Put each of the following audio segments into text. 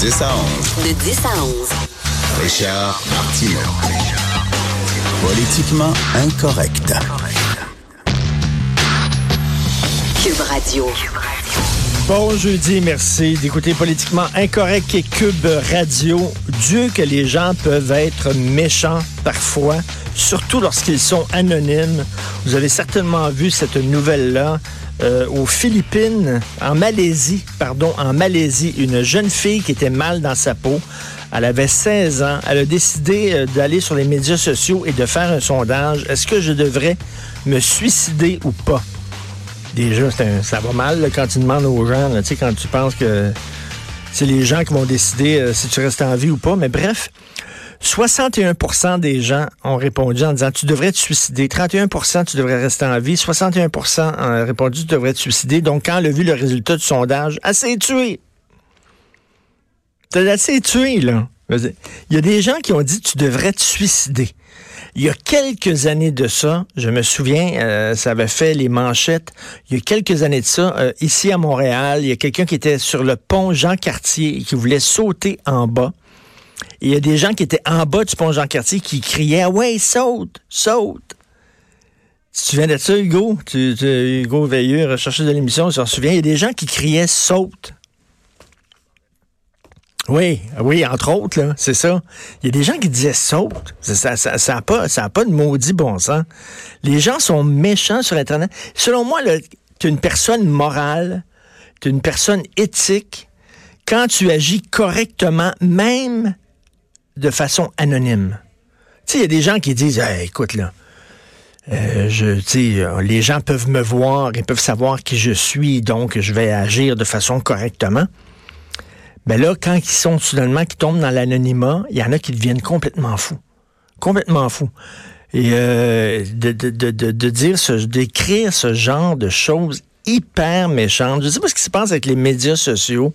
10 à 11. De 10 à 11. Richard Martineau. Politiquement incorrect. Cube Radio. Bon jeudi, merci d'écouter Politiquement Incorrect et Cube Radio. Dieu que les gens peuvent être méchants parfois, surtout lorsqu'ils sont anonymes. Vous avez certainement vu cette nouvelle-là. Euh, aux Philippines, en Malaisie, pardon, en Malaisie, une jeune fille qui était mal dans sa peau. Elle avait 16 ans. Elle a décidé euh, d'aller sur les médias sociaux et de faire un sondage. Est-ce que je devrais me suicider ou pas? Déjà, un, ça va mal là, quand tu demandes aux gens, là, quand tu penses que c'est les gens qui vont décider euh, si tu restes en vie ou pas. Mais bref, 61% des gens ont répondu en disant tu devrais te suicider. 31% tu devrais rester en vie. 61% ont répondu tu devrais te suicider. Donc, quand elle a vu le résultat du sondage, s'est tuée. Elle s'est tuée, là. Il y a des gens qui ont dit tu devrais te suicider. Il y a quelques années de ça, je me souviens, euh, ça avait fait les manchettes. Il y a quelques années de ça, euh, ici à Montréal, il y a quelqu'un qui était sur le pont Jean Cartier et qui voulait sauter en bas. Il y a des gens qui étaient en bas du pont Jean Cartier qui criaient Ouais, saute, saute. Tu te souviens de ça, Hugo? Tu, Hugo Veilleux, recherché de l'émission, tu t'en souviens? Il y a des gens qui criaient saute. Oui, oui, entre autres, là, c'est ça. Il y a des gens qui disaient saute. Ça n'a ça, pas, ça pas de maudit bon sens. Les gens sont méchants sur Internet. Selon moi, tu es une personne morale, tu es une personne éthique quand tu agis correctement, même de façon anonyme. Tu sais, il y a des gens qui disent, écoute là, euh, je, euh, les gens peuvent me voir, ils peuvent savoir qui je suis, donc je vais agir de façon correctement. Mais ben là, quand ils sont soudainement, qui tombent dans l'anonymat, il y en a qui deviennent complètement fous. Complètement fous. Et euh, de, de, de, de, dire ce, d'écrire ce genre de choses hyper méchantes. Je sais pas ce qui se passe avec les médias sociaux.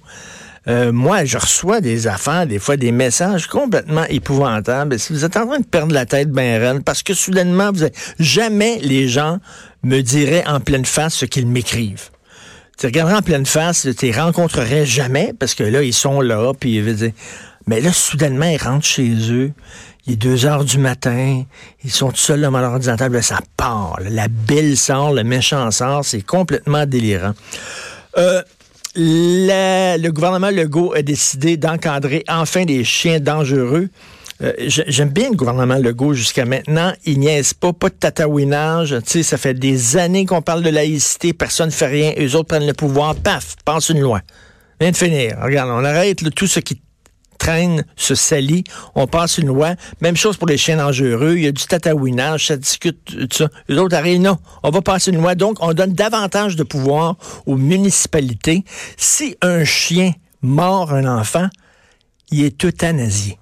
Euh, moi, je reçois des affaires, des fois des messages complètement épouvantables. Si vous êtes en train de perdre la tête ben parce que soudainement, vous jamais les gens me diraient en pleine face ce qu'ils m'écrivent. Tu regarderais en pleine face, tu les rencontrerais jamais parce que là, ils sont là, puis mais là, soudainement, ils rentrent chez eux. Il est deux heures du matin. Ils sont tout seuls devant leur ordinateur. ça part. la belle sort, le méchant sort. C'est complètement délirant. Euh, le gouvernement Legault a décidé d'encadrer enfin les chiens dangereux. Euh, j'aime bien le gouvernement Legault jusqu'à maintenant. Il niaise pas, pas de tatouinage. Tu sais, ça fait des années qu'on parle de laïcité, personne ne fait rien, eux autres prennent le pouvoir, paf, passe une loi. Vient de finir. Regarde, on arrête tout ce qui traîne, se salit, on passe une loi. Même chose pour les chiens dangereux. Il y a du tatouinage, ça discute, tout ça. Les autres arrivent, non, on va passer une loi. Donc, on donne davantage de pouvoir aux municipalités. Si un chien mord un enfant, il est euthanasié.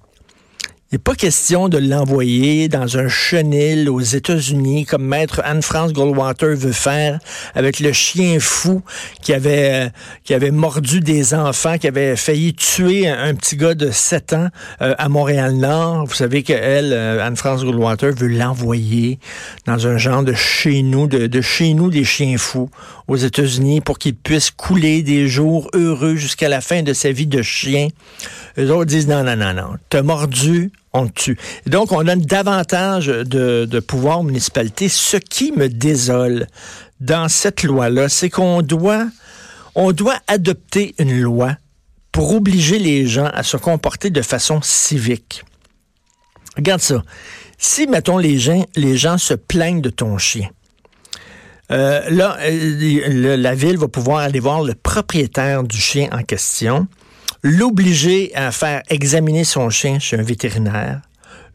N'est pas question de l'envoyer dans un chenil aux États-Unis comme maître Anne-France Goldwater veut faire avec le chien fou qui avait, euh, qui avait mordu des enfants, qui avait failli tuer un, petit gars de 7 ans euh, à Montréal-Nord. Vous savez qu'elle, euh, Anne-France Goldwater, veut l'envoyer dans un genre de chez nous, de, de chez nous des chiens fous aux États-Unis pour qu'il puisse couler des jours heureux jusqu'à la fin de sa vie de chien. Les autres disent non, non, non, non. T'as mordu, on tue. donc, on donne davantage de, de pouvoir aux municipalités. Ce qui me désole dans cette loi-là, c'est qu'on doit, on doit adopter une loi pour obliger les gens à se comporter de façon civique. Regarde ça. Si, mettons, les gens, les gens se plaignent de ton chien, euh, là, euh, la ville va pouvoir aller voir le propriétaire du chien en question, l'obliger à faire examiner son chien chez un vétérinaire,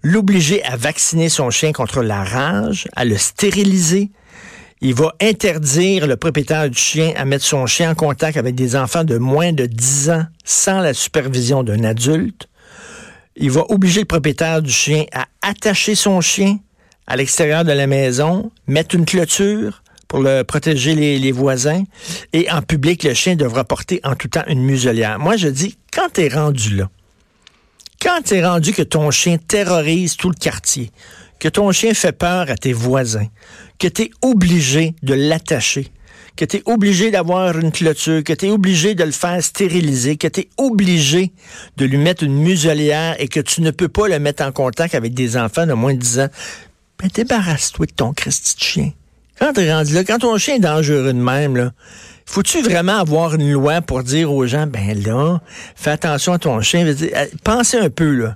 l'obliger à vacciner son chien contre la rage, à le stériliser. Il va interdire le propriétaire du chien à mettre son chien en contact avec des enfants de moins de 10 ans sans la supervision d'un adulte. Il va obliger le propriétaire du chien à attacher son chien à l'extérieur de la maison, mettre une clôture, pour le protéger les, voisins. Et en public, le chien devra porter en tout temps une muselière. Moi, je dis, quand tu es rendu là, quand tu es rendu que ton chien terrorise tout le quartier, que ton chien fait peur à tes voisins, que tu es obligé de l'attacher, que tu es obligé d'avoir une clôture, que tu es obligé de le faire stériliser, que tu es obligé de lui mettre une muselière et que tu ne peux pas le mettre en contact avec des enfants de moins de 10 ans, ben débarrasse-toi de ton Christy de chien. Quand tu rendu là, quand ton chien est dangereux de même, là, faut-tu vraiment avoir une loi pour dire aux gens, ben là, fais attention à ton chien. Euh, pensez un peu, là.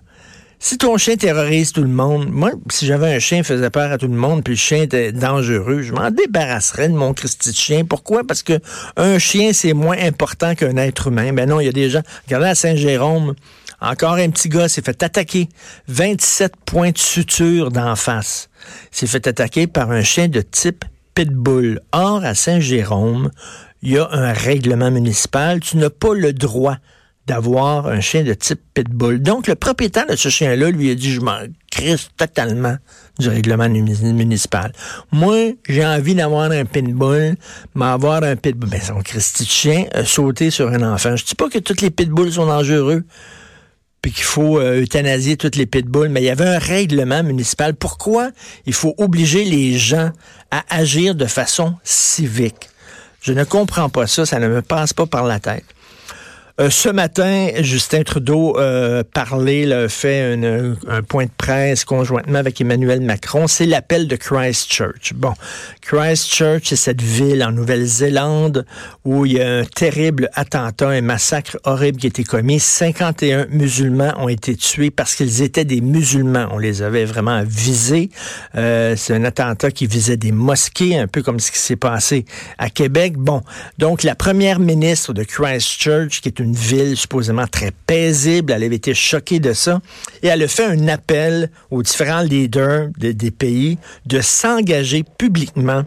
Si ton chien terrorise tout le monde, moi, si j'avais un chien qui faisait peur à tout le monde, puis le chien était dangereux, je m'en débarrasserais de mon Christy de chien. Pourquoi? Parce que un chien, c'est moins important qu'un être humain. Ben non, il y a des gens. Regardez à Saint-Jérôme, encore un petit gars s'est fait attaquer. 27 points de suture d'en face. S'est fait attaquer par un chien de type pitbull. Or, à Saint-Jérôme, il y a un règlement municipal. Tu n'as pas le droit d'avoir un chien de type pitbull. Donc, le propriétaire de ce chien-là lui a dit, je m'en crisse totalement du règlement municipal. Moi, j'ai envie d'avoir un pitbull, m'avoir un pitbull. Ben, son de chien a sauté sur un enfant. Je dis pas que tous les pitbulls sont dangereux puis qu'il faut euh, euthanasier toutes les pitbulls, mais il y avait un règlement municipal. Pourquoi il faut obliger les gens à agir de façon civique? Je ne comprends pas ça, ça ne me passe pas par la tête. Euh, ce matin, Justin Trudeau euh, parlait, fait un point de presse conjointement avec Emmanuel Macron. C'est l'appel de Christchurch. Bon, Christchurch, c'est cette ville en Nouvelle-Zélande où il y a un terrible attentat, un massacre horrible qui a été commis. 51 musulmans ont été tués parce qu'ils étaient des musulmans. On les avait vraiment visés. Euh, c'est un attentat qui visait des mosquées, un peu comme ce qui s'est passé à Québec. Bon, donc la première ministre de Christchurch, qui est ville supposément très paisible. Elle avait été choquée de ça. Et elle a fait un appel aux différents leaders des pays de s'engager publiquement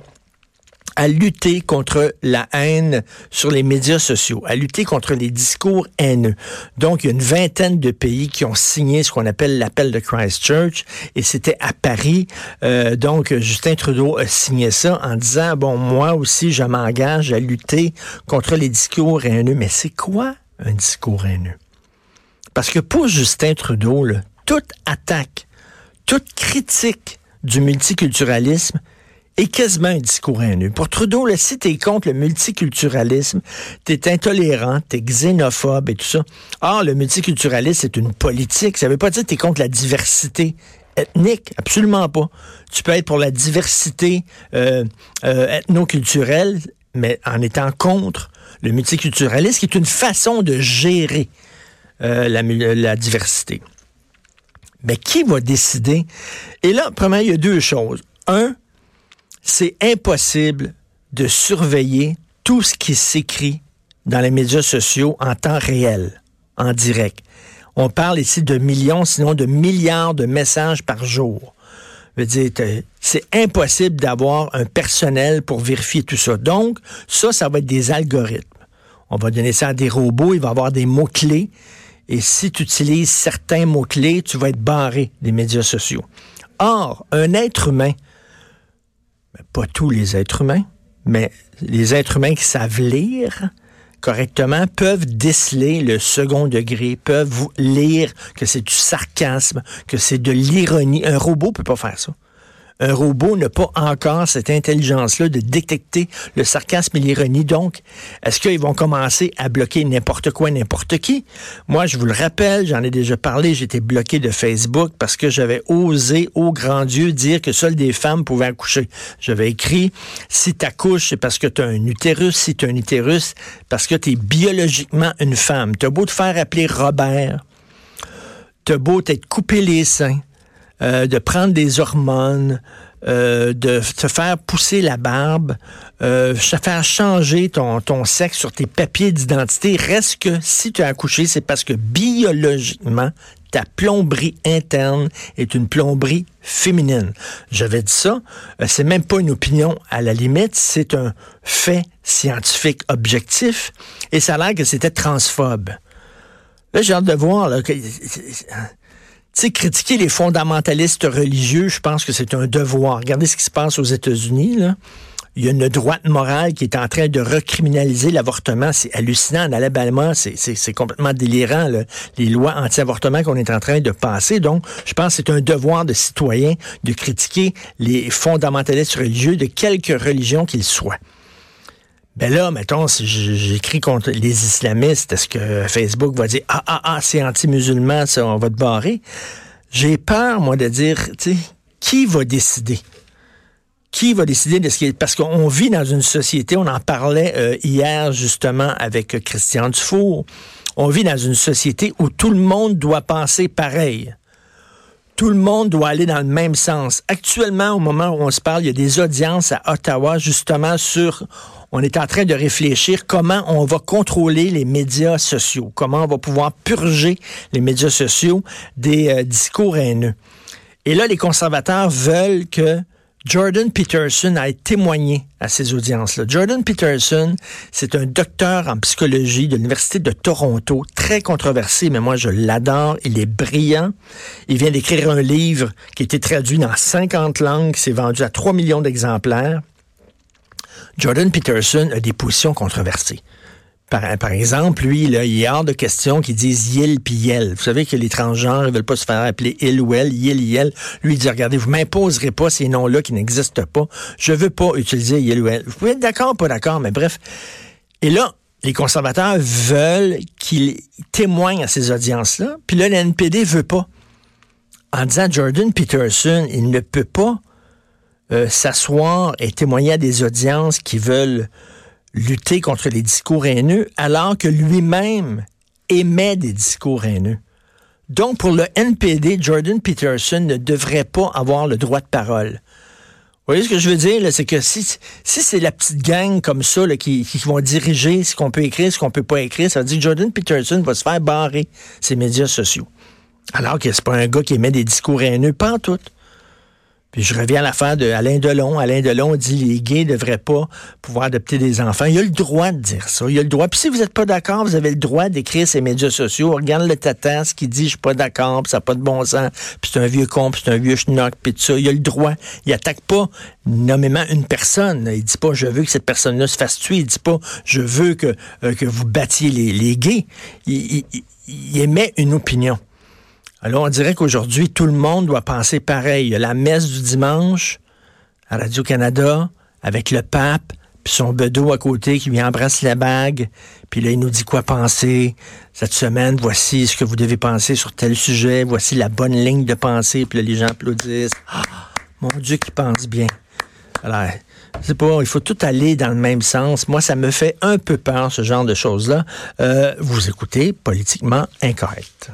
à lutter contre la haine sur les médias sociaux, à lutter contre les discours haineux. Donc, il y a une vingtaine de pays qui ont signé ce qu'on appelle l'appel de Christchurch, et c'était à Paris. Euh, donc, Justin Trudeau a signé ça en disant, bon, moi aussi, je m'engage à lutter contre les discours haineux. Mais c'est quoi un discours haineux. Parce que pour Justin Trudeau, toute attaque, toute critique du multiculturalisme est quasiment un discours haineux. Pour Trudeau, là, si t'es contre le multiculturalisme, t'es intolérant, t'es xénophobe et tout ça. Or, le multiculturalisme, c'est une politique. Ça veut pas dire que t'es contre la diversité ethnique, absolument pas. Tu peux être pour la diversité euh, euh, ethno-culturelle, mais en étant contre le multiculturalisme, est une façon de gérer euh, la, diversité. Mais qui va décider? Et là, premièrement, il y a deux choses. Un, c'est impossible de surveiller tout ce qui s'écrit dans les médias sociaux en temps réel, en direct. On parle ici de millions, sinon de milliards de messages par jour c'est impossible d'avoir un personnel pour vérifier tout ça. Donc, ça, ça va être des algorithmes. On va donner ça à des robots, il va avoir des mots-clés. Et si tu utilises certains mots-clés, tu vas être barré des médias sociaux. Or, un être humain, pas tous les êtres humains, mais les êtres humains qui savent lire, correctement peuvent déceler le second degré, peuvent lire que c'est du sarcasme, que c'est de l'ironie. Un robot peut pas faire ça un robot n'a pas encore cette intelligence-là de détecter le sarcasme et l'ironie. Donc, est-ce qu'ils vont commencer à bloquer n'importe quoi, n'importe qui? Moi, je vous le rappelle, j'en ai déjà parlé, j'étais bloqué de Facebook parce que j'avais osé, au grand Dieu, dire que seules des femmes pouvaient accoucher. J'avais écrit, si tu accouches, c'est parce que tu as un utérus. Si tu as un utérus, parce que tu es biologiquement une femme. Tu as beau te faire appeler Robert, tu as beau t'être coupé les seins, euh, de prendre des hormones, euh, de te faire pousser la barbe, euh, faire changer ton, sexe sur tes papiers d'identité, reste que si tu as accouché, c'est parce que biologiquement, ta plomberie interne est une plomberie féminine. J'avais dit ça, euh, c'est même pas une opinion à la limite, c'est un fait scientifique objectif, et ça a l'air que c'était transphobe. Là, j'ai hâte de voir, là, sais, critiquer les fondamentalistes religieux, je pense que c'est un devoir. Regardez ce qui se passe aux États-Unis, là. Il y a une droite morale qui est en train de recriminaliser l'avortement. C'est hallucinant. En Alabama, c'est complètement délirant, les lois anti-avortement qu'on est en train de passer. Donc, je pense que c'est un devoir de citoyen de critiquer les fondamentalistes religieux de quelque religion qu'ils soient. Ben là, mettons, si j'écris contre les islamistes, est-ce que Facebook va dire Ah, ah, ah, c'est anti-musulman, ça, on va te barrer? J'ai peur, moi, de dire, tu sais, qui va décider? Qui va décider de ce qui est. Parce qu'on vit dans une société, on en parlait euh, hier justement avec Christian Dufour. On vit dans une société où tout le monde doit penser pareil tout le monde doit aller dans le même sens. Actuellement, au moment où on se parle, il y a des audiences à Ottawa justement sur on est en train de réfléchir comment on va contrôler les médias sociaux, comment on va pouvoir purger les médias sociaux des euh, discours haineux. Et là, les conservateurs veulent que Jordan Peterson a témoigné à ces audiences-là. Jordan Peterson, c'est un docteur en psychologie de l'Université de Toronto, très controversé, mais moi je l'adore. Il est brillant. Il vient d'écrire un livre qui a été traduit dans 50 langues, s'est vendu à 3 millions d'exemplaires. Jordan Peterson a des positions controversées. Par, exemple, lui, il est hors de question qu'il dise Yel puis. Vous savez que les transgenres ne veulent pas se faire appeler il ou elle, Yel, Yel. Lui, il dit, regardez, vous m'imposerez pas ces noms-là qui n'existent pas. Je veux pas utiliser Yel ou elle. Vous pouvez être d'accord, pas d'accord, mais bref. Et là, les conservateurs veulent qu'il témoigne à ces audiences-là. Puis là, l'NPD veut pas. En disant Jordan Peterson, il ne peut pas euh, s'asseoir et témoigner à des audiences qui veulent lutter contre les discours haineux alors que lui-même émet des discours haineux. Donc, pour le NPD, Jordan Peterson ne devrait pas avoir le droit de parole. Vous voyez ce que je veux dire? C'est que si, c'est la petite gang comme ça qui, qui, vont diriger ce qu'on peut écrire, ce qu'on peut pas écrire, ça veut dire que Jordan Peterson va se faire barrer ses médias sociaux. Alors que c'est pas un gars qui émet des discours haineux, pas en tout. Je reviens à l'affaire de Alain Delon. Alain Delon dit les gays ne devraient pas pouvoir adopter des enfants. Il a le droit de dire ça. Il a le droit. Puis si vous n'êtes pas d'accord, vous avez le droit d'écrire ces médias sociaux. Regarde le tata, ce qui dit je suis pas d'accord, puis ça n'a pas de bon sens, puis c'est un vieux con, puis c'est un vieux schnock, puis tout ça. Il a le droit. Il attaque pas nommément une personne. Il dit pas je veux que cette personne-là se fasse tuer. Il dit pas je veux que, euh, que vous battiez les, les gays. il, il émet une opinion. Alors, on dirait qu'aujourd'hui, tout le monde doit penser pareil. Il y a la messe du dimanche à Radio-Canada avec le pape, puis son bedeau à côté qui lui embrasse la bague, puis là, il nous dit quoi penser. Cette semaine, voici ce que vous devez penser sur tel sujet, voici la bonne ligne de pensée, puis là, les gens applaudissent. Ah, mon Dieu, qui pense bien. Alors, c'est pas, il faut tout aller dans le même sens. Moi, ça me fait un peu peur, ce genre de choses-là. Euh, vous écoutez Politiquement Incorrect.